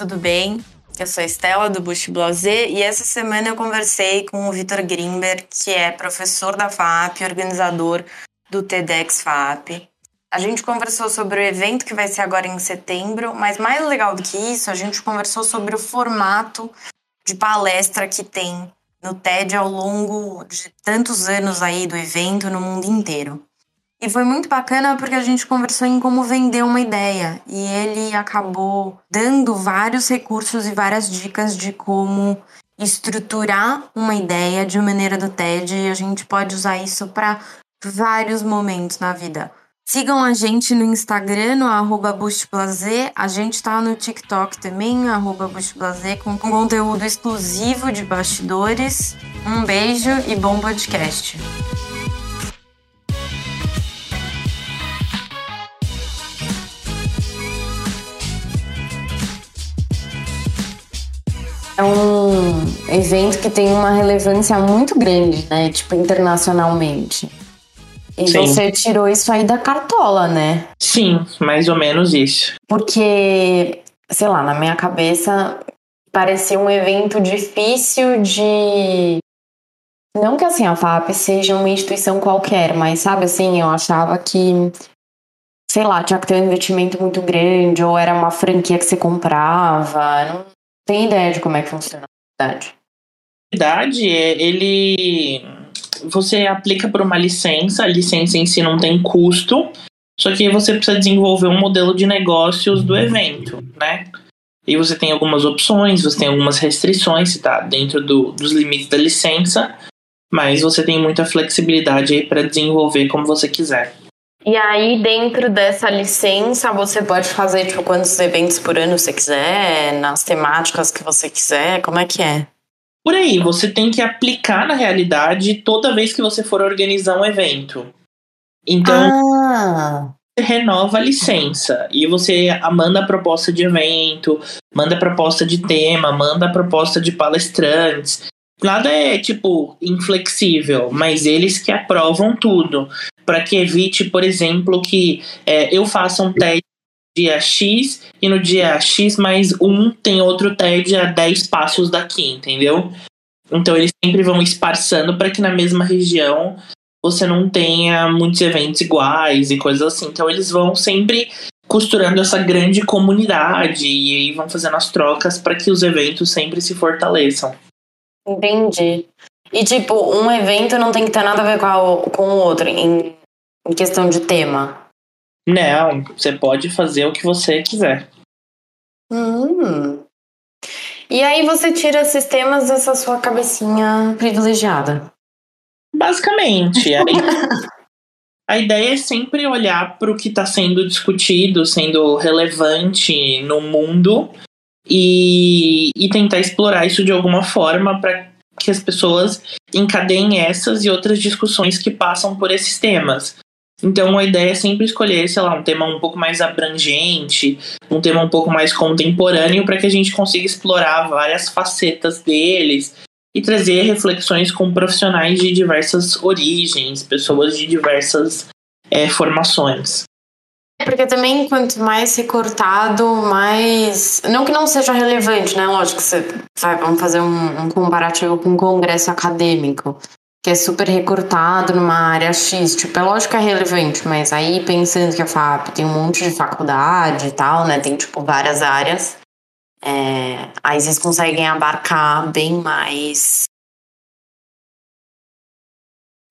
Tudo bem? Eu sou a Estela do Bush Blazer e essa semana eu conversei com o Vitor Grimberg, que é professor da FAP e organizador do TEDx FAP. A gente conversou sobre o evento que vai ser agora em setembro, mas mais legal do que isso, a gente conversou sobre o formato de palestra que tem no TED ao longo de tantos anos aí do evento no mundo inteiro. E foi muito bacana porque a gente conversou em como vender uma ideia e ele acabou dando vários recursos e várias dicas de como estruturar uma ideia de maneira do TED e a gente pode usar isso para vários momentos na vida. Sigam a gente no Instagram, no arroba A gente tá no TikTok também, arroba com conteúdo exclusivo de bastidores. Um beijo e bom podcast. É um evento que tem uma relevância muito grande, né? Tipo, internacionalmente. E Sim. você tirou isso aí da cartola, né? Sim, mais ou menos isso. Porque, sei lá, na minha cabeça parecia um evento difícil de. Não que assim a FAP seja uma instituição qualquer, mas sabe assim, eu achava que, sei lá, tinha que ter um investimento muito grande, ou era uma franquia que você comprava. Tem ideia de como é que funciona a verdade? verdade, é, ele. Você aplica por uma licença, a licença em si não tem custo, só que você precisa desenvolver um modelo de negócios do evento, né? E você tem algumas opções, você tem algumas restrições, se tá dentro do, dos limites da licença, mas você tem muita flexibilidade aí para desenvolver como você quiser. E aí, dentro dessa licença, você pode fazer tipo, quantos eventos por ano você quiser, nas temáticas que você quiser, como é que é? Por aí, você tem que aplicar na realidade toda vez que você for organizar um evento. Então, ah. você renova a licença e você manda a proposta de evento, manda a proposta de tema, manda a proposta de palestrantes. Nada é, tipo, inflexível, mas eles que aprovam tudo para que evite, por exemplo, que é, eu faça um TED dia X e no dia X mais um tem outro TED a 10 passos daqui, entendeu? Então eles sempre vão esparçando para que na mesma região você não tenha muitos eventos iguais e coisas assim. Então eles vão sempre costurando essa grande comunidade e aí vão fazendo as trocas para que os eventos sempre se fortaleçam. Entendi. E tipo, um evento não tem que ter nada a ver com, a, com o outro. Em em questão de tema? Não, você pode fazer o que você quiser. Hum. E aí você tira esses temas dessa sua cabecinha privilegiada. Basicamente. a, a ideia é sempre olhar para o que está sendo discutido, sendo relevante no mundo e, e tentar explorar isso de alguma forma para que as pessoas encadeiem essas e outras discussões que passam por esses temas. Então a ideia é sempre escolher, sei lá, um tema um pouco mais abrangente, um tema um pouco mais contemporâneo, para que a gente consiga explorar várias facetas deles e trazer reflexões com profissionais de diversas origens, pessoas de diversas é, formações. É, porque também quanto mais recortado, mais. Não que não seja relevante, né? Lógico que você. Sabe, vamos fazer um, um comparativo com um congresso acadêmico que é super recortado numa área X. Tipo, é lógico que é relevante, mas aí pensando que a FAP tem um monte de faculdade e tal, né? Tem, tipo, várias áreas. É, aí vocês conseguem abarcar bem mais.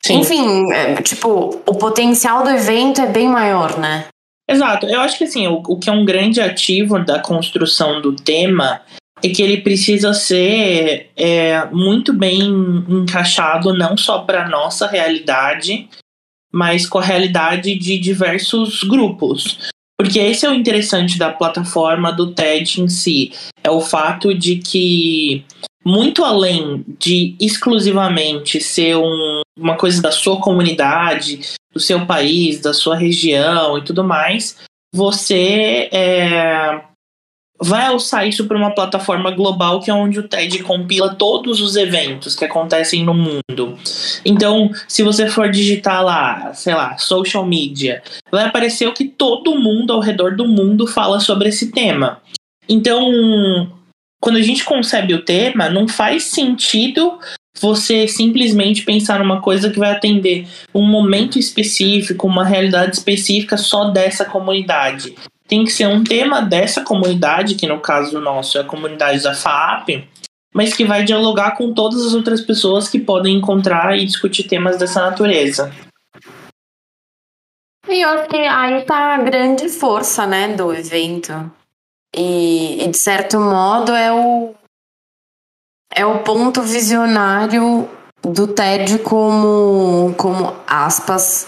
Sim. Enfim, é, tipo, o potencial do evento é bem maior, né? Exato. Eu acho que assim, o, o que é um grande ativo da construção do tema é que ele precisa ser é, muito bem encaixado não só para nossa realidade, mas com a realidade de diversos grupos. Porque esse é o interessante da plataforma do TED em si, é o fato de que muito além de exclusivamente ser um, uma coisa da sua comunidade, do seu país, da sua região e tudo mais, você é, vai alçar isso para uma plataforma global que é onde o TED compila todos os eventos que acontecem no mundo. Então, se você for digitar lá, sei lá, social media, vai aparecer o que todo mundo ao redor do mundo fala sobre esse tema. Então, quando a gente concebe o tema, não faz sentido você simplesmente pensar numa coisa que vai atender um momento específico, uma realidade específica só dessa comunidade. Tem que ser um tema dessa comunidade, que no caso nosso é a comunidade da FAP, mas que vai dialogar com todas as outras pessoas que podem encontrar e discutir temas dessa natureza. E eu acho que aí tá a grande força, né, do evento. E, e de certo modo é o é o ponto visionário do TED como, como aspas,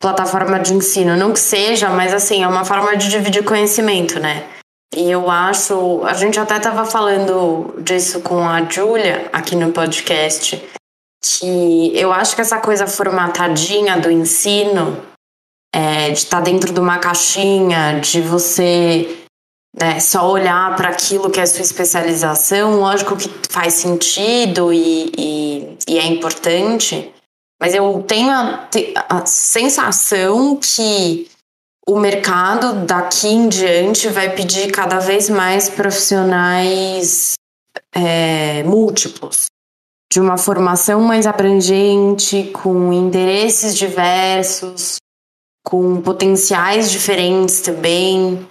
plataforma de ensino. Não que seja, mas assim, é uma forma de dividir conhecimento, né? E eu acho, a gente até estava falando disso com a Júlia aqui no podcast, que eu acho que essa coisa formatadinha do ensino, é, de estar tá dentro de uma caixinha, de você né, só olhar para aquilo que é sua especialização, lógico que faz sentido e, e, e é importante, mas eu tenho a, a, sensação que o mercado daqui em diante vai pedir cada vez mais profissionais é, múltiplos, de uma formação mais abrangente, com interesses diversos, com potenciais diferentes também.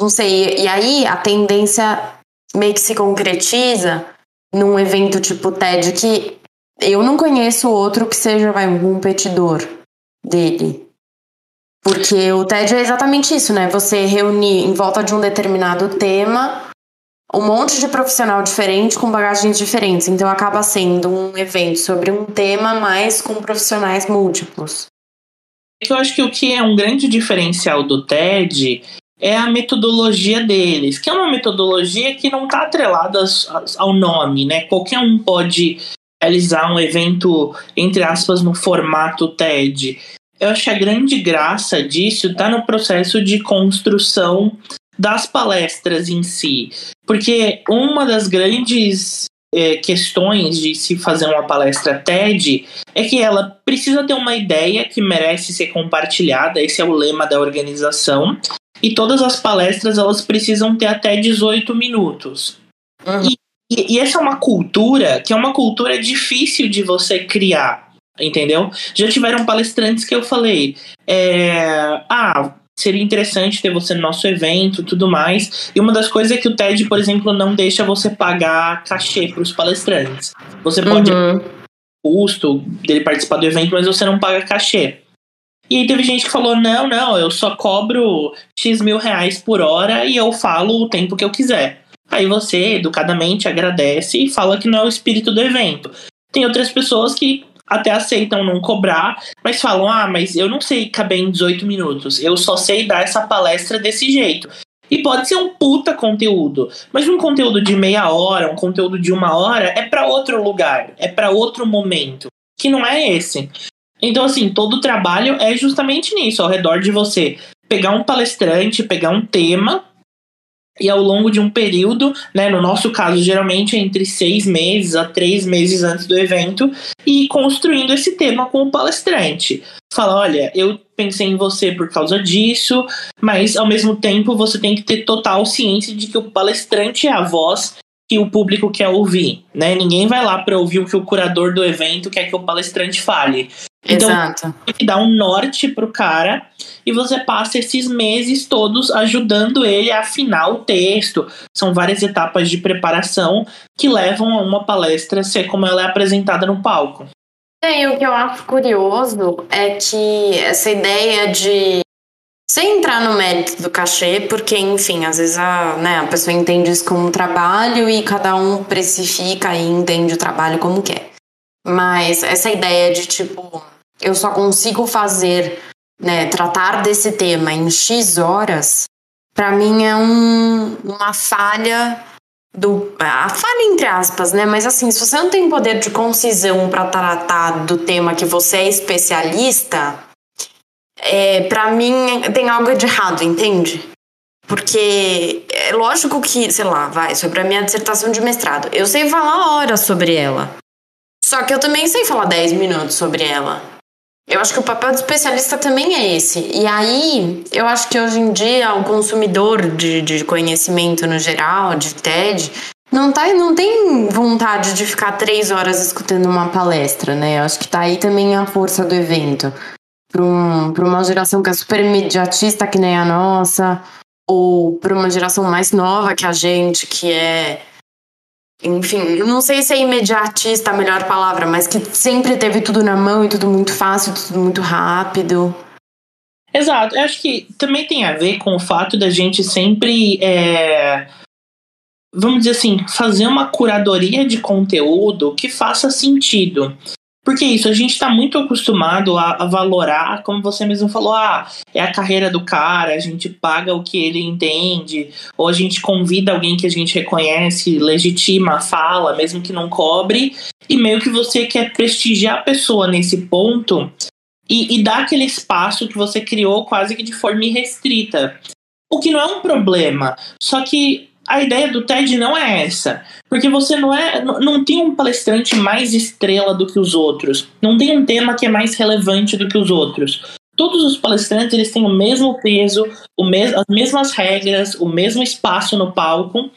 Não sei, e aí a tendência meio que se concretiza num evento tipo TED que eu não conheço outro que seja vai, um competidor dele. Porque o TED é exatamente isso, né? Você reunir em volta de um determinado tema um monte de profissional diferente com bagagens diferentes. Então acaba sendo um evento sobre um tema, mas com profissionais múltiplos. Eu acho que o que é um grande diferencial do TED é a metodologia deles, que é uma metodologia que não está atrelada ao nome, né? Qualquer um pode realizar um evento, entre aspas, no formato TED. Eu acho que a grande graça disso está no processo de construção das palestras em si. Porque uma das grandes é, questões de se fazer uma palestra TED é que ela precisa ter uma ideia que merece ser compartilhada, esse é o lema da organização, e todas as palestras elas precisam ter até 18 minutos. Uhum. E, e, e, essa é uma cultura que é uma cultura difícil de você criar, entendeu? Já tiveram palestrantes que eu falei, é, ah, seria interessante ter você no nosso evento tudo mais. E uma das coisas é que o TED, por exemplo, não deixa você pagar cachê para os palestrantes. Você pode uhum. custo dele participar do evento, mas você não paga cachê. E aí teve gente que falou: não, não, eu só cobro X mil reais por hora e eu falo o tempo que eu quiser. Aí você, educadamente, agradece e fala que não é o espírito do evento. Tem outras pessoas que até aceitam não cobrar, mas falam: ah, mas eu não sei caber em 18 minutos, eu só sei dar essa palestra desse jeito. E pode ser um puta conteúdo, mas um conteúdo de meia hora, um conteúdo de uma hora é para outro lugar, é para outro momento, que não é esse. Então, assim, todo o trabalho é justamente nisso, ao redor de você pegar um palestrante, pegar um tema e ao longo de um período, né, no nosso caso, geralmente entre seis meses a três meses antes do evento, e construindo esse tema com o palestrante. Fala, olha, eu pensei em você por causa disso, mas ao mesmo tempo você tem que ter total ciência de que o palestrante é a voz que o público quer ouvir, né? Ninguém vai lá para ouvir o que o curador do evento quer que o palestrante fale. Então, Exato. que dar um norte pro cara e você passa esses meses todos ajudando ele a afinar o texto. São várias etapas de preparação que levam a uma palestra ser como ela é apresentada no palco. É, o que eu acho curioso é que essa ideia de sem entrar no mérito do cachê, porque, enfim, às vezes a, né, a pessoa entende isso como um trabalho e cada um precifica e entende o trabalho como quer. Mas essa ideia de, tipo, eu só consigo fazer, né, tratar desse tema em X horas, para mim é um, uma falha do a falha entre aspas, né? Mas assim, se você não tem poder de concisão para tratar do tema que você é especialista, é, para mim tem algo de errado, entende? Porque é lógico que, sei lá, vai, sobre a minha dissertação de mestrado. Eu sei falar horas sobre ela. Só que eu também sei falar 10 minutos sobre ela. Eu acho que o papel do especialista também é esse. E aí, eu acho que hoje em dia o consumidor de, de conhecimento no geral, de TED, não, tá, não tem vontade de ficar três horas escutando uma palestra, né? Eu acho que tá aí também a força do evento. Para um, uma geração que é super imediatista, que nem a nossa, ou para uma geração mais nova que a gente, que é enfim, eu não sei se é imediatista a melhor palavra, mas que sempre teve tudo na mão e tudo muito fácil, tudo muito rápido. Exato, eu acho que também tem a ver com o fato da gente sempre, é, vamos dizer assim, fazer uma curadoria de conteúdo que faça sentido. Porque isso, a gente está muito acostumado a, a, valorar, como você mesmo falou, ah, é a carreira do cara, a gente paga o que ele entende, ou a gente convida alguém que a gente reconhece, legitima, fala, mesmo que não cobre, e meio que você quer prestigiar a pessoa nesse ponto e, e dar aquele espaço que você criou quase que de forma irrestrita. O que não é um problema, só que a ideia do TED não é essa. Porque você não é. Não tem um palestrante mais estrela do que os outros. Não tem um tema que é mais relevante do que os outros. Todos os palestrantes eles têm o mesmo peso, o mes as mesmas regras, o mesmo espaço no palco.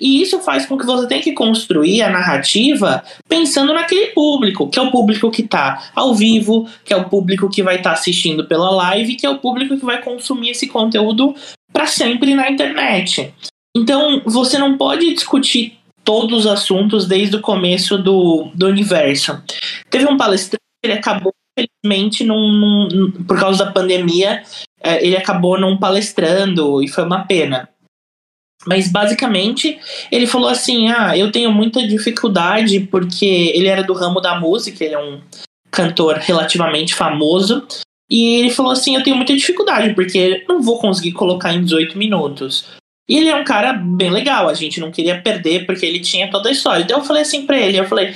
E isso faz com que você tenha que construir a narrativa pensando naquele público, que é o público que está ao vivo, que é o público que vai estar tá assistindo pela live, que é o público que vai consumir esse conteúdo para sempre na internet. Então, você não pode discutir todos os assuntos desde o começo do, do universo. Teve um palestrante, ele acabou, infelizmente, num, num, por causa da pandemia, é, ele acabou não palestrando e foi uma pena. Mas basicamente ele falou assim: Ah, eu tenho muita dificuldade porque ele era do ramo da música, ele é um cantor relativamente famoso. E ele falou assim: Eu tenho muita dificuldade porque não vou conseguir colocar em 18 minutos. E ele é um cara bem legal, a gente não queria perder porque ele tinha toda a história. Então eu falei assim pra ele, eu falei,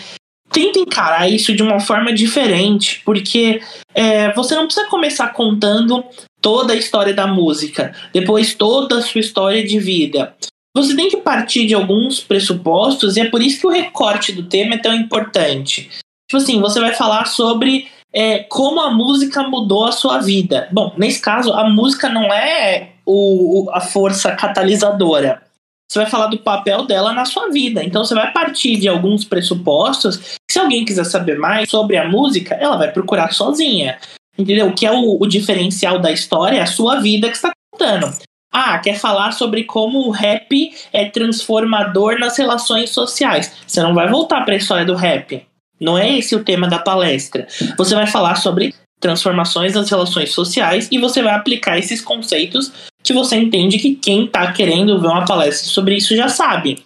tenta encarar isso de uma forma diferente, porque é, você não precisa começar contando toda a história da música, depois toda a sua história de vida. Você tem que partir de alguns pressupostos e é por isso que o recorte do tema é tão importante. Tipo assim, você vai falar sobre é, como a música mudou a sua vida. Bom, nesse caso, a música não é o, a força catalisadora. Você vai falar do papel dela na sua vida. Então você vai partir de alguns pressupostos. Se alguém quiser saber mais sobre a música, ela vai procurar sozinha. Entendeu? O que é o, o diferencial da história é a sua vida que está contando. Ah, quer falar sobre como o rap é transformador nas relações sociais. Você não vai voltar para a história do rap. Não é esse o tema da palestra. Você vai falar sobre transformações das relações sociais e você vai aplicar esses conceitos que você entende que quem está querendo ver uma palestra sobre isso já sabe.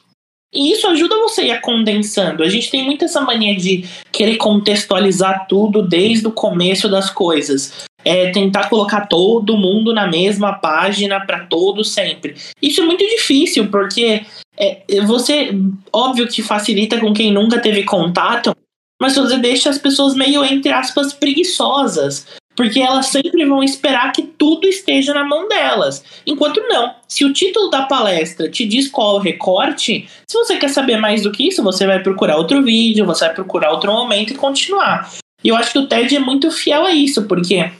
E isso ajuda você a ir condensando. A gente tem muito essa mania de querer contextualizar tudo desde o começo das coisas. É tentar colocar todo mundo na mesma página para todo sempre. Isso é muito difícil, porque é, você, óbvio que facilita com quem nunca teve contato, mas você deixa as pessoas meio, entre aspas, preguiçosas. Porque elas sempre vão esperar que tudo esteja na mão delas. Enquanto não. Se o título da palestra te diz qual o recorte, se você quer saber mais do que isso, você vai procurar outro vídeo, você vai procurar outro momento e continuar. E eu acho que o TED é muito fiel a isso, porque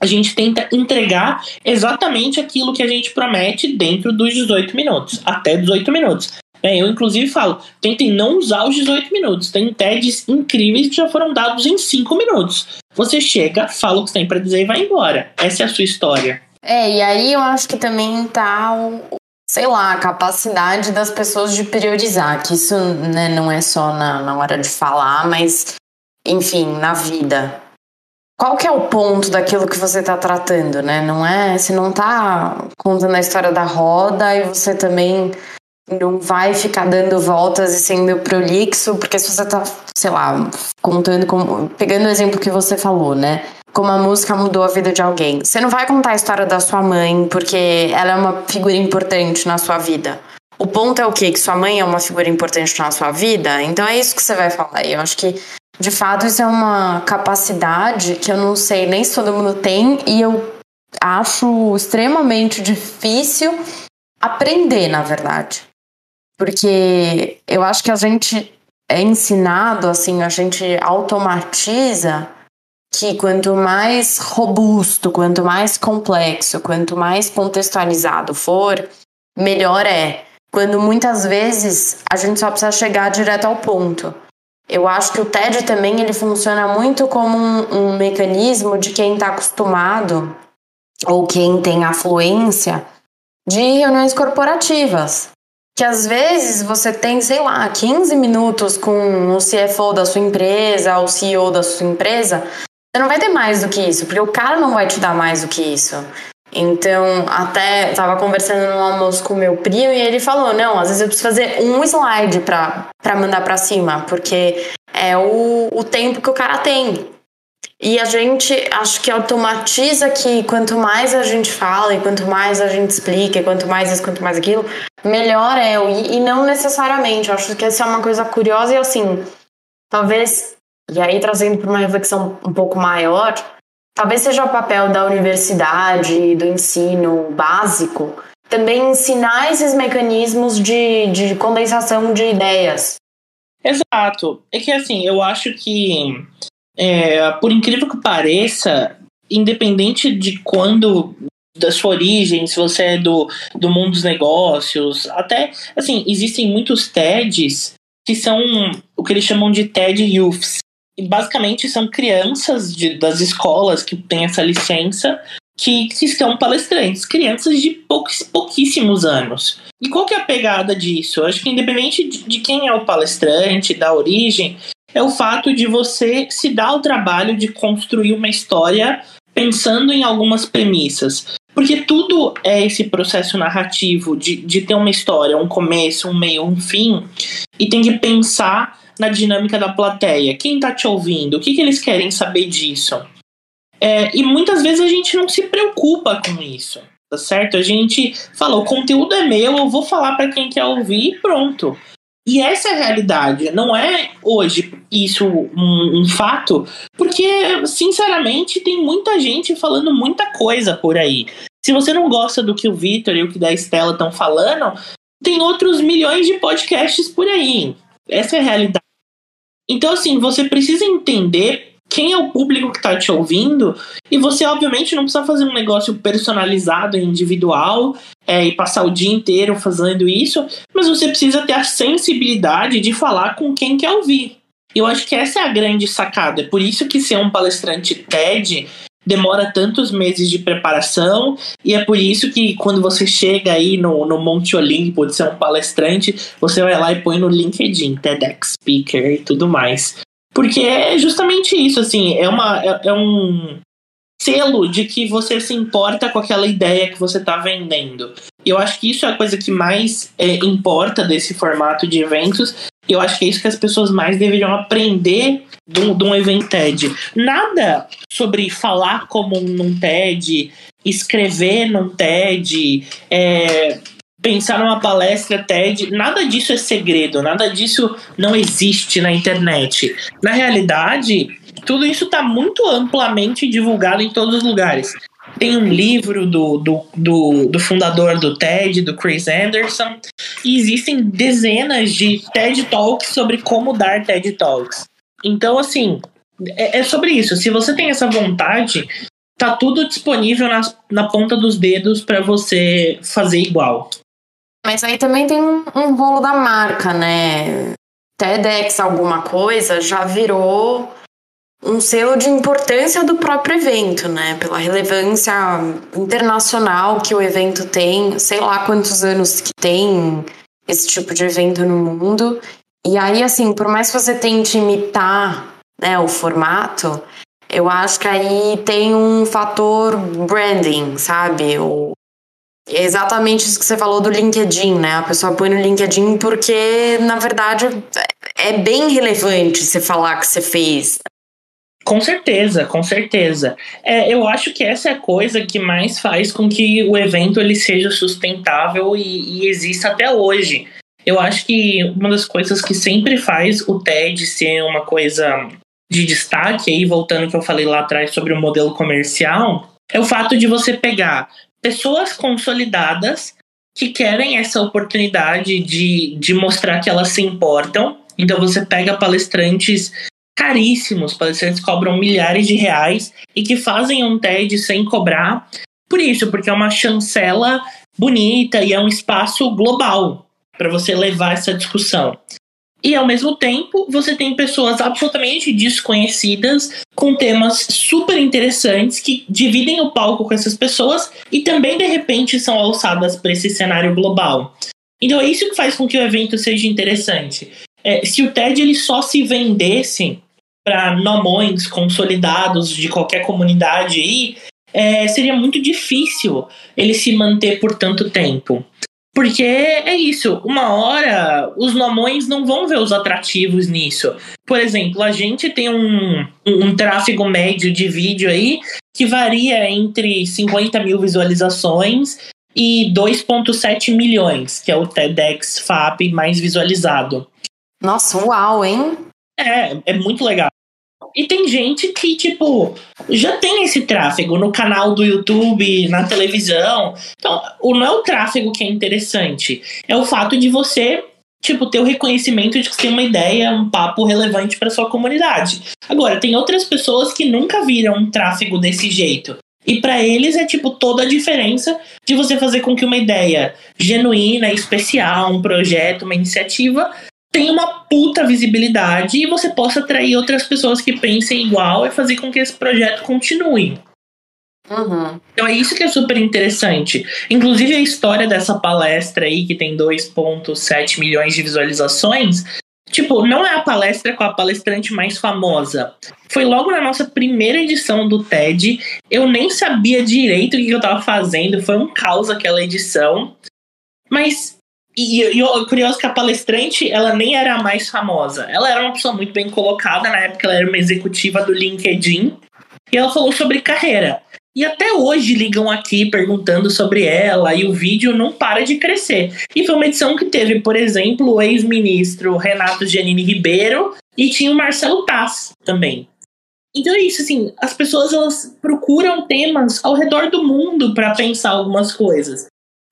a gente tenta entregar exatamente aquilo que a gente promete dentro dos 18 minutos, até 18 minutos. É, eu, inclusive, falo: tentem não usar os 18 minutos. Tem TEDs incríveis que já foram dados em 5 minutos. Você chega, fala o que tem para dizer e vai embora. Essa é a sua história. É, e aí eu acho que também tá o, sei lá, a capacidade das pessoas de priorizar, que isso né, não é só na, na hora de falar, mas, enfim, na vida. Qual que é o ponto daquilo que você está tratando, né? Não é, você não está contando a história da roda e você também não vai ficar dando voltas e sendo prolixo, porque se você tá, sei lá, contando como. Pegando o exemplo que você falou, né? Como a música mudou a vida de alguém. Você não vai contar a história da sua mãe, porque ela é uma figura importante na sua vida. O ponto é o quê? Que sua mãe é uma figura importante na sua vida? Então é isso que você vai falar. Eu acho que, de fato, isso é uma capacidade que eu não sei nem se todo mundo tem, e eu acho extremamente difícil aprender, na verdade. Porque eu acho que a gente é ensinado, assim, a gente automatiza que quanto mais robusto, quanto mais complexo, quanto mais contextualizado for, melhor é. Quando muitas vezes a gente só precisa chegar direto ao ponto. Eu acho que o TED também ele funciona muito como um, um mecanismo de quem está acostumado ou quem tem afluência de reuniões corporativas. Que às vezes você tem, sei lá, 15 minutos com o CFO da sua empresa, o CEO da sua empresa, você não vai ter mais do que isso, porque o cara não vai te dar mais do que isso. Então, até estava conversando no almoço com meu primo e ele falou: não, às vezes eu preciso fazer um slide para mandar para cima, porque é o, o tempo que o cara tem. E a gente acho que automatiza que quanto mais a gente fala e quanto mais a gente explica, e quanto mais isso, quanto mais aquilo, melhor é. E, e não necessariamente. Eu acho que essa é uma coisa curiosa e assim, talvez, e aí trazendo para uma reflexão um pouco maior, talvez seja o papel da universidade, do ensino básico, também ensinar esses mecanismos de, de condensação de ideias. Exato. É que assim, eu acho que, é, por incrível que pareça, independente de quando da sua origem, se você é do, do mundo dos negócios, até assim, existem muitos TEDs que são o que eles chamam de TED Youths, basicamente são crianças de, das escolas que têm essa licença que, que são palestrantes, crianças de poucos, pouquíssimos anos. E qual que é a pegada disso? Eu acho que independente de, de quem é o palestrante, da origem, é o fato de você se dar o trabalho de construir uma história pensando em algumas premissas. Porque tudo é esse processo narrativo de, de ter uma história, um começo, um meio, um fim, e tem que pensar na dinâmica da plateia. Quem está te ouvindo? O que, que eles querem saber disso? É, e muitas vezes a gente não se preocupa com isso, tá certo? A gente fala, o conteúdo é meu, eu vou falar para quem quer ouvir e pronto. E essa é a realidade, não é hoje isso um, um, fato, porque, sinceramente, tem muita gente falando muita coisa por aí. Se você não gosta do que o Vitor e o que da Estela estão falando, tem outros milhões de podcasts por aí. Essa é a realidade. Então, assim, você precisa entender quem é o público que está te ouvindo e você, obviamente, não precisa fazer um negócio personalizado, individual é, e passar o dia inteiro fazendo isso, mas você precisa ter a sensibilidade de falar com quem quer ouvir. Eu acho que essa é a grande sacada. É por isso que ser um palestrante TED demora tantos meses de preparação e é por isso que quando você chega aí no, no Monte Olimpo de ser um palestrante, você vai lá e põe no LinkedIn TEDx Speaker e tudo mais. Porque é justamente isso, assim, é, uma, é, é um selo de que você se importa com aquela ideia que você está vendendo. Eu acho que isso é a coisa que mais é, importa desse formato de eventos. Eu acho que é isso que as pessoas mais deveriam aprender de de um evento TED. Nada sobre falar como num TED, escrever num TED, é, pensar numa palestra TED, nada disso é segredo, nada disso não existe na internet. Na realidade, tudo isso está muito amplamente divulgado em todos os lugares. Tem um livro do, do, do, do, fundador do TED, do Chris Anderson, e existem dezenas de TED Talks sobre como dar TED Talks. Então, assim, é, é sobre isso. Se você tem essa vontade, tá tudo disponível na, na ponta dos dedos para você fazer igual. Mas aí também tem um, um rolo da marca, né? TEDx alguma coisa já virou um selo de importância do próprio evento, né? Pela relevância internacional que o evento tem, sei lá quantos anos que tem esse tipo de evento no mundo. E aí, assim, por mais que você tente imitar né, o formato, eu acho que aí tem um fator branding, sabe? O, é exatamente isso que você falou do LinkedIn, né? A pessoa põe no LinkedIn porque, na verdade, é bem relevante você falar que você fez. Com certeza, com certeza. É, eu acho que essa é a coisa que mais faz com que o evento ele seja sustentável e, e exista até hoje. Eu acho que uma das coisas que sempre faz o TED ser uma coisa de destaque, aí voltando ao que eu falei lá atrás sobre o modelo comercial, é o fato de você pegar pessoas consolidadas que querem essa oportunidade de, de mostrar que elas se importam. Então você pega palestrantes caríssimos, palestrantes cobram milhares de reais e que fazem um TED sem cobrar. Por isso, porque é uma chancela bonita e é um espaço global para você levar essa discussão. E ao mesmo tempo, você tem pessoas absolutamente desconhecidas com temas super interessantes que dividem o palco com essas pessoas e também de repente são alçadas para esse cenário global. Então é isso que faz com que o evento seja interessante. É, se o TED ele só se vendesse para nomões consolidados de qualquer comunidade aí, é, seria muito difícil ele se manter por tanto tempo. Porque é isso, uma hora os nomões não vão ver os atrativos nisso. Por exemplo, a gente tem um, um tráfego médio de vídeo aí que varia entre 50 mil visualizações e 2,7 milhões, que é o TEDx FAP mais visualizado. Nossa, uau, hein? É, é muito legal. E tem gente que, tipo, já tem esse tráfego no canal do YouTube, na televisão. Então, não é o tráfego que é interessante. É o fato de você, tipo, ter o reconhecimento de que você tem uma ideia, um papo relevante para sua comunidade. Agora, tem outras pessoas que nunca viram um tráfego desse jeito. E para eles é tipo toda a diferença de você fazer com que uma ideia genuína, especial, um projeto, uma iniciativa tenha uma puta visibilidade e você possa atrair outras pessoas que pensem igual e fazer com que esse projeto continue. Uhum. Então é isso que é super interessante. Inclusive a história dessa palestra aí, que tem 2,7 milhões de visualizações, tipo, não é a palestra com a palestrante mais famosa. Foi logo na nossa primeira edição do TED. Eu nem sabia direito o que eu tava fazendo, foi um caos aquela edição. Mas e, e o curioso que a palestrante, ela nem era a mais famosa. Ela era uma pessoa muito bem colocada, na época ela era uma executiva do LinkedIn. E ela falou sobre carreira. E até hoje ligam aqui perguntando sobre ela e o vídeo não para de crescer. E foi uma edição que teve, por exemplo, o ex-ministro Renato Giannini Ribeiro e tinha o Marcelo Tass também. Então é isso, assim, as pessoas elas procuram temas ao redor do mundo para pensar algumas coisas.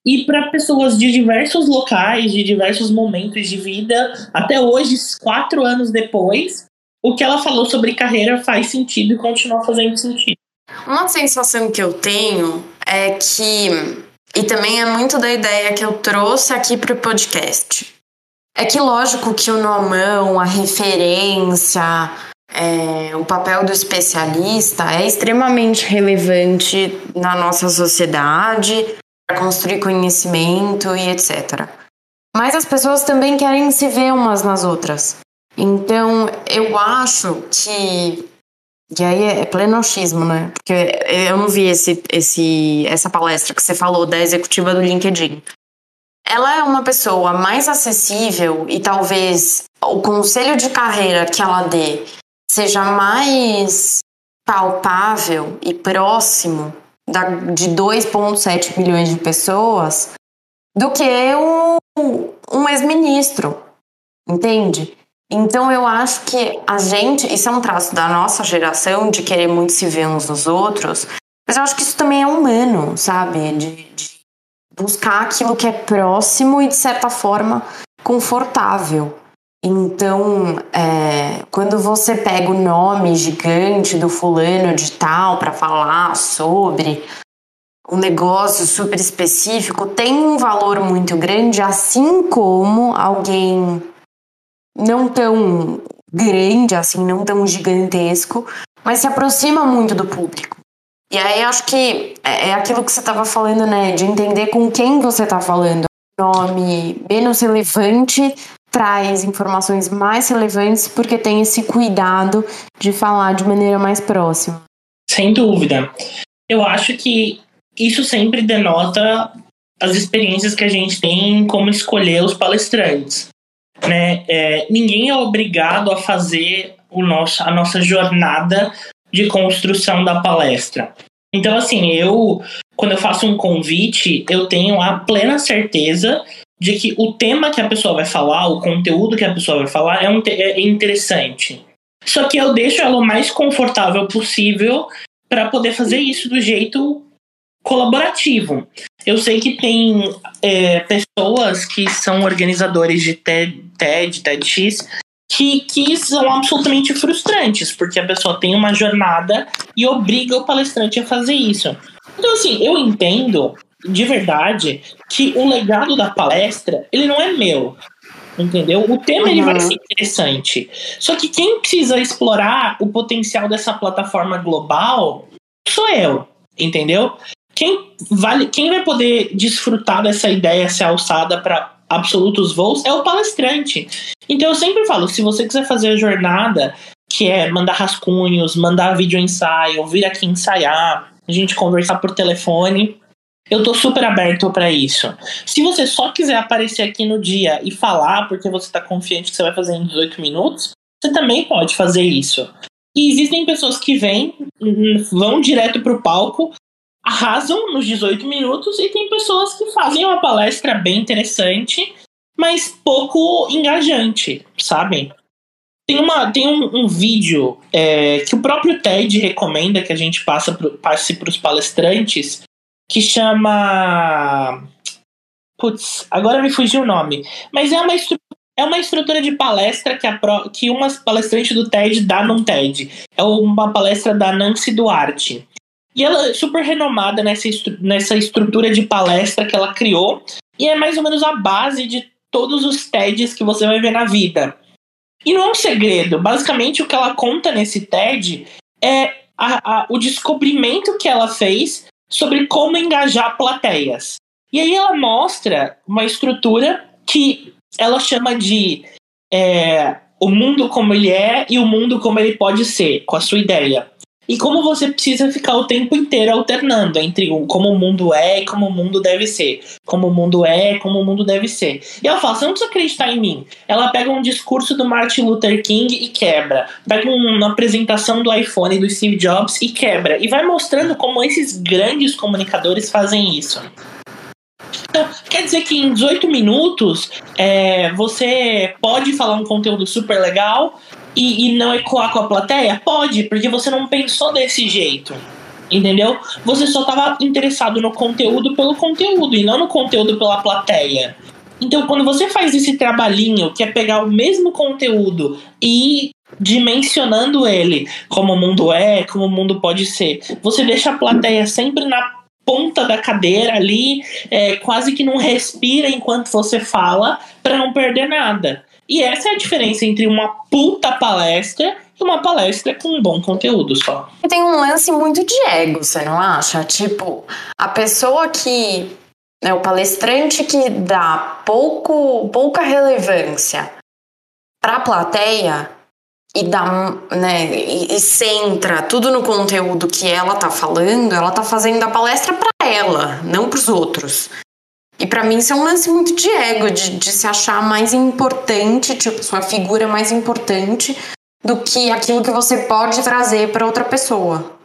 E para pessoas de diversos locais, de diversos momentos de vida, até hoje, quatro anos depois, o que ela falou sobre carreira faz sentido e continua fazendo sentido. Uma sensação que eu tenho é que, e também é muito da ideia que eu trouxe aqui para o podcast, é que lógico que o nomão, a referência, é, o papel do especialista é extremamente relevante na nossa sociedade, construir conhecimento e etc. Mas as pessoas também querem se ver umas nas outras. Então, eu acho que. E aí é plenochismo, né? Porque eu não vi esse, esse, essa palestra que você falou da executiva do LinkedIn. Ela é uma pessoa mais acessível e talvez o conselho de carreira que ela dê seja mais palpável e próximo de 2,7 milhões de pessoas do que um, um ex-ministro, entende? Então eu acho que a gente, isso é um traço da nossa geração de querer muito se ver uns nos outros, mas eu acho que isso também é humano, sabe? De, de buscar aquilo que é próximo e de certa forma confortável. Então, é, quando você pega o nome gigante do fulano de tal para falar sobre um negócio super específico, tem um valor muito grande, assim como alguém não tão grande, assim, não tão gigantesco, mas se aproxima muito do público. E aí acho que é, é aquilo que você estava falando, né? De entender com quem você está falando. Nome menos relevante traz informações mais relevantes porque tem esse cuidado de falar de maneira mais próxima. Sem dúvida. Eu acho que isso sempre denota as experiências que a gente tem como escolher os palestrantes. Né? É, ninguém é obrigado a fazer o nosso, a nossa jornada de construção da palestra. Então, assim, eu, quando eu faço um convite, eu tenho a plena certeza de que o tema que a pessoa vai falar, o conteúdo que a pessoa vai falar é, um, é interessante. Só que eu deixo ela o mais confortável possível para poder fazer isso do jeito colaborativo. Eu sei que tem é, pessoas que são organizadores de TED, TED, TEDx, que, que são absolutamente frustrantes, porque a pessoa tem uma jornada e obriga o palestrante a fazer isso. Então, assim, eu entendo de verdade que o legado da palestra, ele não é meu. Entendeu? O tema uhum. ele vai ser interessante. Só que quem precisa explorar o potencial dessa plataforma global sou eu. Entendeu? Quem, vale, quem vai poder desfrutar dessa ideia ser alçada para absolutos voos é o palestrante. Então eu sempre falo, se você quiser fazer a jornada, que é mandar rascunhos, mandar vídeo ensaio, vir aqui ensaiar, a gente conversar por telefone, eu tô super aberto para isso. Se você só quiser aparecer aqui no dia e falar porque você tá confiante que você vai fazer em 18 minutos, você também pode fazer isso. E existem pessoas que vêm, vão direto pro palco, arrasam nos 18 minutos, e tem pessoas que fazem uma palestra bem interessante, mas pouco engajante, sabe? Tem, uma, tem um, um vídeo é, que o próprio TED recomenda que a gente passa passe para os palestrantes, que chama. Putz, agora me fugiu o nome. Mas é uma, é uma estrutura de palestra que, a, que uma palestrante do TED dá num TED. É uma palestra da Nancy Duarte. E ela é super renomada nessa, estru nessa estrutura de palestra que ela criou. E é mais ou menos a base de todos os TEDs que você vai ver na vida. E não é um segredo. Basicamente, o que ela conta nesse TED é a, a, o descobrimento que ela fez sobre como engajar plateias. E aí ela mostra uma estrutura que ela chama de é, o mundo como ele é e o mundo como ele pode ser, com a sua ideia. E como você precisa ficar o tempo inteiro alternando entre como o mundo é e como o mundo deve ser. Como o mundo é e como o mundo deve ser. E ela fala: você não precisa acreditar em mim. Ela pega um discurso do Martin Luther King e quebra. Pega uma apresentação do iPhone do Steve Jobs e quebra. E vai mostrando como esses grandes comunicadores fazem isso. Então, quer dizer que em 18 minutos é, você pode falar um conteúdo super legal, e, e não ecoar com a plateia? Pode, porque você não pensou desse jeito. Entendeu? Você só estava interessado no conteúdo pelo conteúdo e não no conteúdo pela plateia. Então, quando você faz esse trabalhinho, que é pegar o mesmo conteúdo e dimensionando ele como o mundo é, como o mundo pode ser, você deixa a plateia sempre na ponta da cadeira ali, é, quase que não respira enquanto você fala, para não perder nada. E essa é a diferença entre uma puta palestra e uma palestra com um bom conteúdo só. Tem um lance muito de ego, você não acha? Tipo, a pessoa que. Né, o palestrante que dá pouco, pouca relevância para a plateia e dá, né, e, e, centra tudo no conteúdo que ela tá falando, ela tá fazendo a palestra para ela, não para os outros. E para mim isso é um lance muito de ego, de, de se achar mais importante, tipo, sua figura mais importante do que aquilo que você pode trazer para outra pessoa.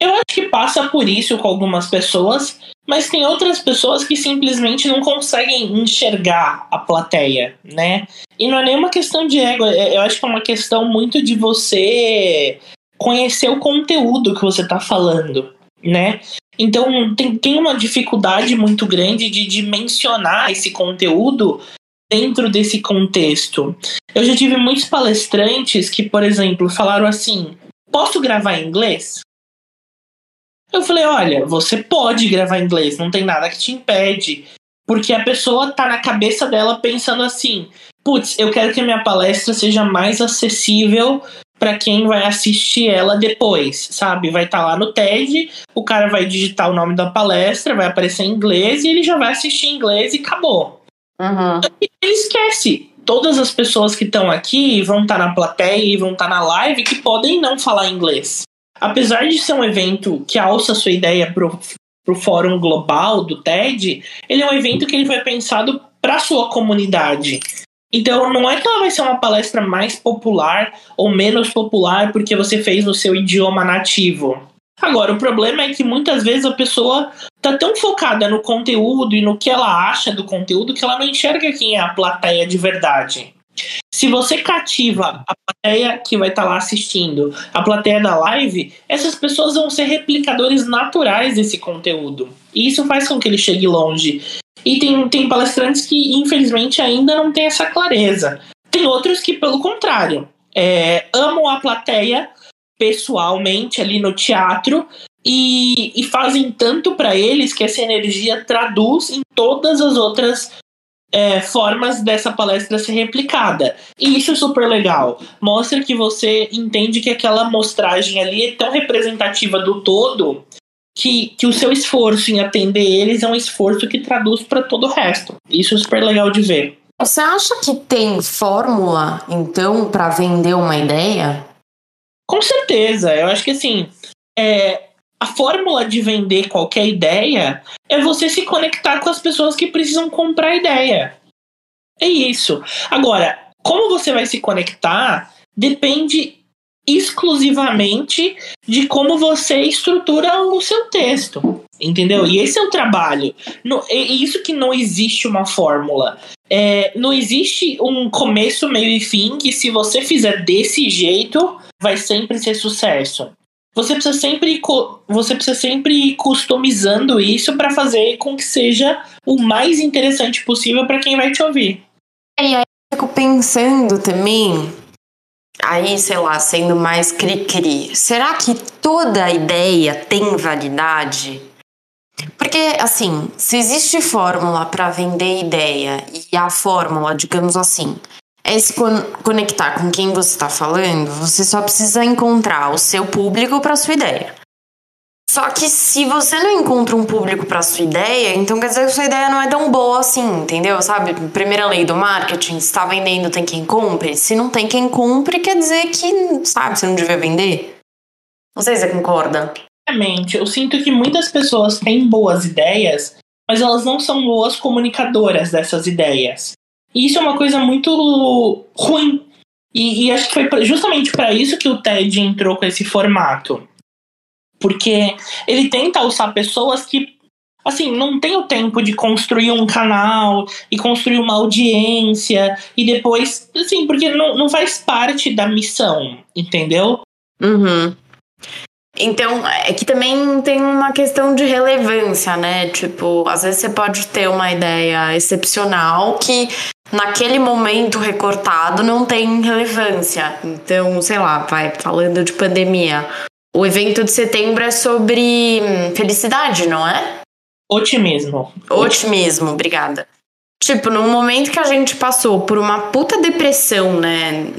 Eu acho que passa por isso com algumas pessoas, mas tem outras pessoas que simplesmente não conseguem enxergar a plateia, né? E não é nenhuma questão de ego, é, eu acho que é uma questão muito de você conhecer o conteúdo que você está falando, né? Então tem, tem uma dificuldade muito grande de dimensionar esse conteúdo dentro desse contexto. Eu já tive muitos palestrantes que, por exemplo, falaram assim: posso gravar em inglês? Eu falei: olha, você pode gravar em inglês, não tem nada que te impede. Porque a pessoa tá na cabeça dela pensando assim: putz, eu quero que a minha palestra seja mais acessível para quem vai assistir ela depois, sabe? Vai estar tá lá no TED, o cara vai digitar o nome da palestra, vai aparecer em inglês e ele já vai assistir em inglês e acabou. Uhum. Ele esquece. Todas as pessoas que estão aqui vão estar tá na plateia e vão estar tá na live que podem não falar inglês. Apesar de ser um evento que alça sua ideia pro, pro fórum global do TED, ele é um evento que ele foi pensado para sua comunidade. Então não é que ela vai ser uma palestra mais popular ou menos popular porque você fez no seu idioma nativo. Agora, o problema é que muitas vezes a pessoa tá tão focada no conteúdo e no que ela acha do conteúdo que ela não enxerga quem é a plateia de verdade. Se você cativa a plateia que vai estar tá lá assistindo, a plateia da live, essas pessoas vão ser replicadores naturais desse conteúdo. E isso faz com que ele chegue longe. E tem, tem palestrantes que, infelizmente, ainda não têm essa clareza. Tem outros que, pelo contrário, é, amam a plateia pessoalmente ali no teatro e, e fazem tanto para eles que essa energia traduz em todas as outras é, formas dessa palestra ser replicada. E isso é super legal. Mostra que você entende que aquela mostragem ali é tão representativa do todo que, que o seu esforço em atender eles é um esforço que traduz para todo o resto. Isso é super legal de ver. Você acha que tem fórmula, então, para vender uma ideia? Com certeza. Eu acho que assim, é, a fórmula de vender qualquer ideia é você se conectar com as pessoas que precisam comprar a ideia. É isso. Agora, como você vai se conectar depende exclusivamente de como você estrutura o seu texto. Entendeu? E esse é o trabalho. é isso que não existe uma fórmula. É, não existe um começo, meio e fim que, se você fizer desse jeito, vai sempre ser sucesso você precisa sempre você precisa sempre customizando isso para fazer com que seja o mais interessante possível para quem vai te ouvir. E aí eu fico pensando também, aí sei lá, sendo mais cri-cri, será que toda ideia tem validade? Porque, assim, se existe fórmula para vender ideia e a fórmula, digamos assim, é se conectar com quem você está falando, você só precisa encontrar o seu público para sua ideia. Só que se você não encontra um público para sua ideia, então quer dizer que sua ideia não é tão boa assim, entendeu? Sabe? Primeira lei do marketing, se está vendendo, tem quem compre. Se não tem quem compre, quer dizer que, sabe, você não devia vender. Não sei se você concorda. Exatamente. Eu sinto que muitas pessoas têm boas ideias, mas elas não são boas comunicadoras dessas ideias. E isso é uma coisa muito ruim. E, e acho que foi justamente para isso que o TED entrou com esse formato. Porque ele tenta alçar pessoas que, assim, não tem o tempo de construir um canal e construir uma audiência e depois, assim, porque não, não faz parte da missão, entendeu? Uhum. Então, é que também tem uma questão de relevância, né? Tipo, às vezes você pode ter uma ideia excepcional que naquele momento recortado não tem relevância. Então, sei lá, vai falando de pandemia. O evento de setembro é sobre hum, felicidade, não é? Otimismo. Otimismo, obrigada. Tipo, no momento que a gente passou por uma puta depressão, né,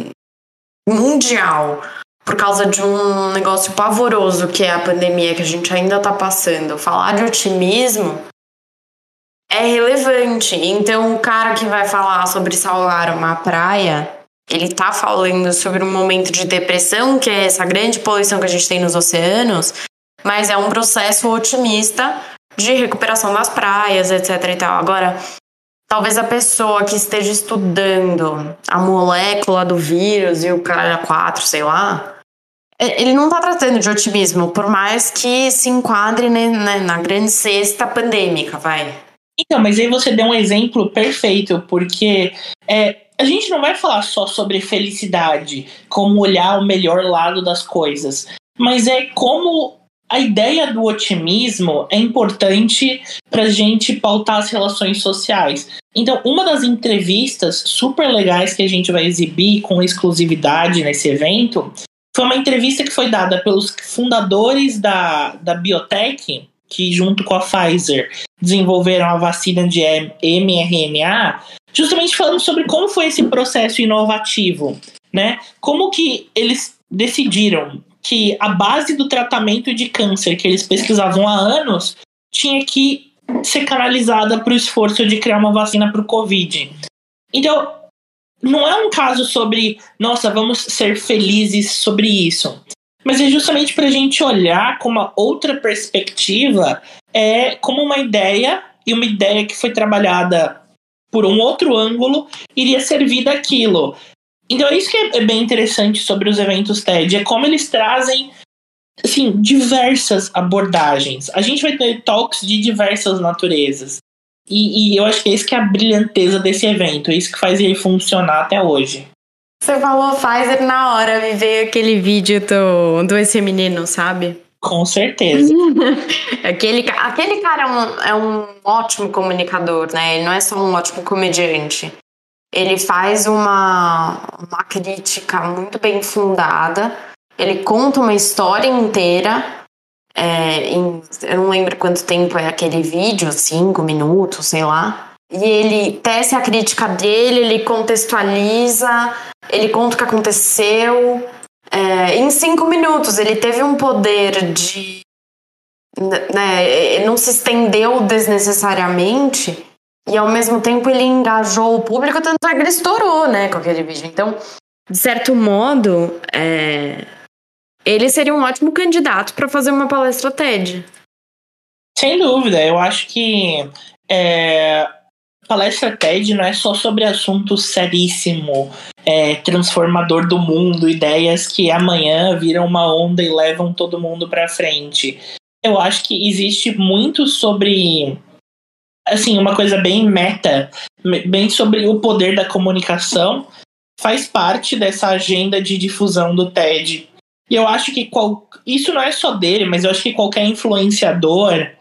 mundial, por causa de um negócio pavoroso que é a pandemia que a gente ainda tá passando, falar de otimismo é relevante. Então, o cara que vai falar sobre salvar uma praia, ele tá falando sobre um momento de depressão, que é essa grande poluição que a gente tem nos oceanos, mas é um processo otimista de recuperação das praias, etc e tal. Agora, talvez a pessoa que esteja estudando a molécula do vírus e o cara 4, sei lá, ele não está tratando de otimismo, por mais que se enquadre né, né, na grande cesta pandêmica, vai. Então, mas aí você deu um exemplo perfeito, porque é, a gente não vai falar só sobre felicidade, como olhar o melhor lado das coisas, mas é como a ideia do otimismo é importante para a gente pautar as relações sociais. Então, uma das entrevistas super legais que a gente vai exibir com exclusividade nesse evento foi uma entrevista que foi dada pelos fundadores da, da biotech que junto com a Pfizer desenvolveram a vacina de mRNA, justamente falando sobre como foi esse processo inovativo, né? Como que eles decidiram que a base do tratamento de câncer que eles pesquisavam há anos tinha que ser canalizada para o esforço de criar uma vacina para o Covid. Então, não é um caso sobre, nossa, vamos ser felizes sobre isso mas é justamente para a gente olhar com uma outra perspectiva, é como uma ideia e uma ideia que foi trabalhada por um outro ângulo iria servir daquilo. Então é isso que é bem interessante sobre os eventos TED, é como eles trazem assim, diversas abordagens. A gente vai ter talks de diversas naturezas. E, e eu acho que é isso que é a brilhanteza desse evento, é isso que faz ele funcionar até hoje. Você falou Pfizer na hora, me veio aquele vídeo do, do esse menino, sabe? Com certeza. aquele, aquele cara é um, é um ótimo comunicador, né? Ele não é só um ótimo comediante. ele faz uma, uma crítica muito bem fundada, ele conta uma história inteira. É, em, eu não lembro quanto tempo é aquele vídeo, cinco minutos, sei lá. E ele tece a crítica dele, ele contextualiza, ele conta o que aconteceu. É, em cinco minutos, ele teve um poder de. Né, não se estendeu desnecessariamente e ao mesmo tempo ele engajou o público, tanto é que ele estourou, né, com aquele vídeo. Então, de certo modo, é... ele seria um ótimo candidato para fazer uma palestra TED. Sem dúvida, eu acho que é, palestra TED não é só sobre assunto seríssimo, é, transformador do mundo, ideias que amanhã viram uma onda e levam todo mundo para frente. Eu acho que existe muito sobre assim, uma coisa bem meta, bem sobre o poder da comunicação, faz parte dessa agenda de difusão do TED. E eu acho que qual, isso não é só dele, mas eu acho que qualquer influenciador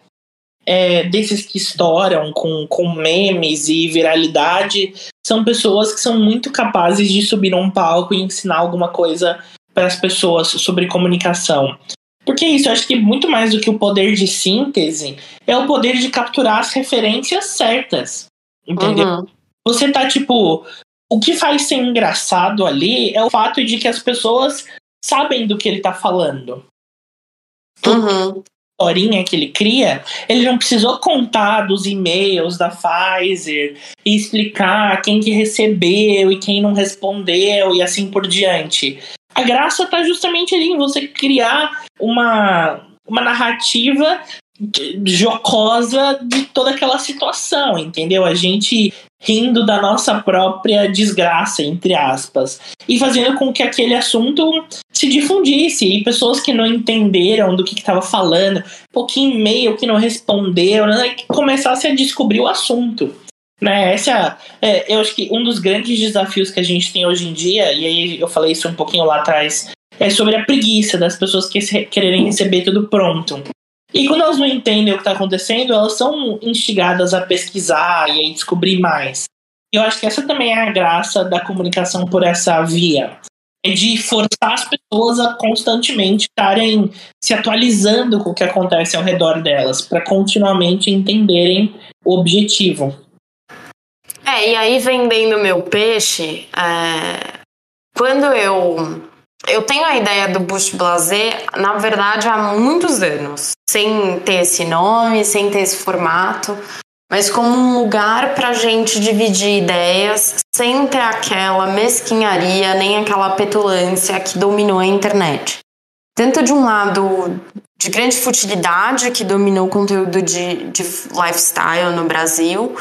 é, desses que estouram com, com memes e viralidade são pessoas que são muito capazes de subir num palco e ensinar alguma coisa para as pessoas sobre comunicação. Porque isso, eu acho que muito mais do que o poder de síntese, é o poder de capturar as referências certas. Entendeu? Uhum. Você tá tipo. O que faz ser engraçado ali é o fato de que as pessoas sabem do que ele tá falando. Uhum. Historinha que ele cria, ele não precisou contar dos e-mails da Pfizer e explicar quem que recebeu e quem não respondeu e assim por diante. A graça tá justamente ali em você criar uma, uma narrativa jocosa de toda aquela situação, entendeu? A gente rindo da nossa própria desgraça, entre aspas, e fazendo com que aquele assunto se difundisse e pessoas que não entenderam do que estava falando, pouquinho e-mail que não respondeu, né, começassem a descobrir o assunto. Né, essa é, eu acho que um dos grandes desafios que a gente tem hoje em dia, e aí eu falei isso um pouquinho lá atrás, é sobre a preguiça das pessoas que quererem receber tudo pronto. E quando elas não entendem o que está acontecendo, elas são instigadas a pesquisar e a descobrir mais. E eu acho que essa também é a graça da comunicação por essa via. É de forçar as pessoas a constantemente estarem se atualizando com o que acontece ao redor delas, para continuamente entenderem o objetivo. É, e aí vendendo meu peixe, é... quando eu. Eu tenho a ideia do Bush Blazer, na verdade, há muitos anos, sem ter esse nome, sem ter esse formato, mas como um lugar para gente dividir ideias, sem ter aquela mesquinharia nem aquela petulância que dominou a internet. Tanto de um lado de grande futilidade, que dominou o conteúdo de, de lifestyle no Brasil,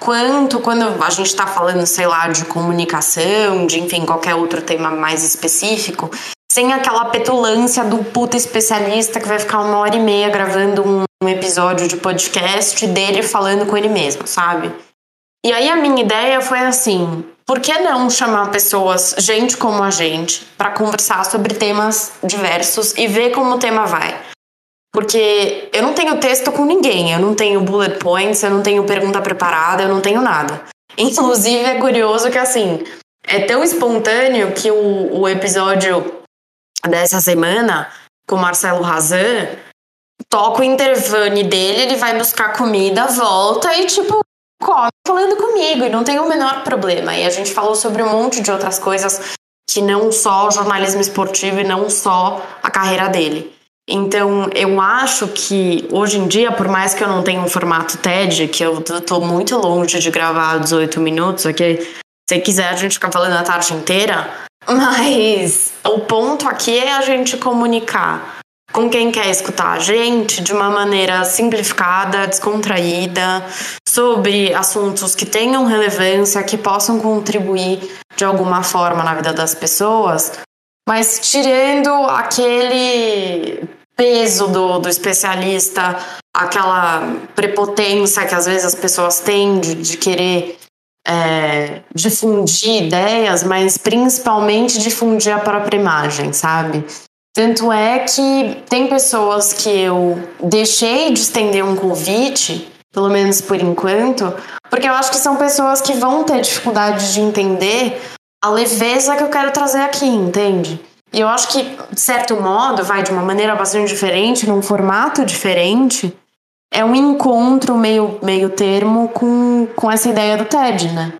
quanto quando a gente está falando, sei lá, de comunicação, de enfim, qualquer outro tema mais específico, sem aquela petulância do puta especialista que vai ficar uma hora e meia gravando um, um episódio de podcast dele falando com ele mesmo, sabe? E aí a minha ideia foi assim: por que não chamar pessoas, gente como a gente, para conversar sobre temas diversos e ver como o tema vai? Porque eu não tenho texto com ninguém, eu não tenho bullet points, eu não tenho pergunta preparada, eu não tenho nada. Inclusive, é curioso que, assim, é tão espontâneo que o, o episódio dessa semana com o Marcelo Razan toca o intervane dele, ele vai buscar comida, volta e, tipo, come falando comigo e não tem o menor problema. E a gente falou sobre um monte de outras coisas que não só o jornalismo esportivo e não só a carreira dele. Então, eu acho que hoje em dia, por mais que eu não tenha um formato TED, que eu tô muito longe de gravar 18 minutos, aqui, se quiser a gente fica falando a tarde inteira, mas o ponto aqui é a gente comunicar com quem quer escutar a gente de uma maneira simplificada, descontraída, sobre assuntos que tenham relevância, que possam contribuir de alguma forma na vida das pessoas, mas tirando aquele peso do, do especialista, aquela prepotência que às vezes as pessoas têm de, de querer é, difundir ideias, mas principalmente difundir a própria imagem, sabe? Tanto é que tem pessoas que eu deixei de estender um convite pelo menos por enquanto, porque eu acho que são pessoas que vão ter dificuldade de entender a leveza que eu quero trazer aqui, entende? E eu acho que, de certo modo, vai de uma maneira bastante diferente, num formato diferente, é um encontro meio, meio termo com, com essa ideia do TED, né?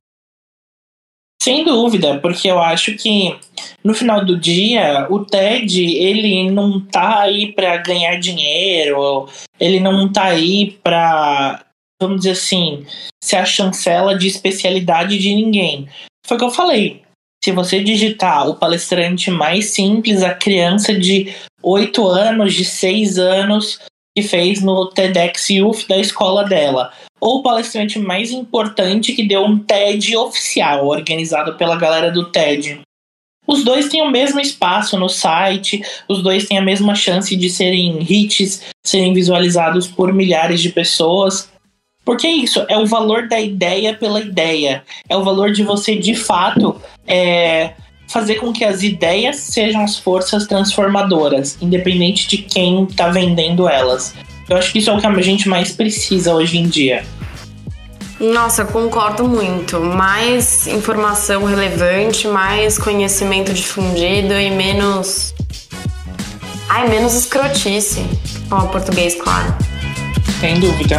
Sem dúvida, porque eu acho que no final do dia o TED ele não tá aí para ganhar dinheiro, ele não tá aí para, vamos dizer assim, ser a chancela de especialidade de ninguém. Foi o que eu falei. Se você digitar o palestrante mais simples, a criança de 8 anos, de 6 anos, que fez no TEDx Youth da escola dela, ou o palestrante mais importante que deu um TED oficial, organizado pela galera do TED. Os dois têm o mesmo espaço no site, os dois têm a mesma chance de serem hits, serem visualizados por milhares de pessoas. Porque é isso, é o valor da ideia pela ideia. É o valor de você, de fato, é, fazer com que as ideias sejam as forças transformadoras, independente de quem está vendendo elas. Eu acho que isso é o que a gente mais precisa hoje em dia. Nossa, concordo muito. Mais informação relevante, mais conhecimento difundido e menos. Ai, menos escrotice. Ó, português, claro. Sem dúvida.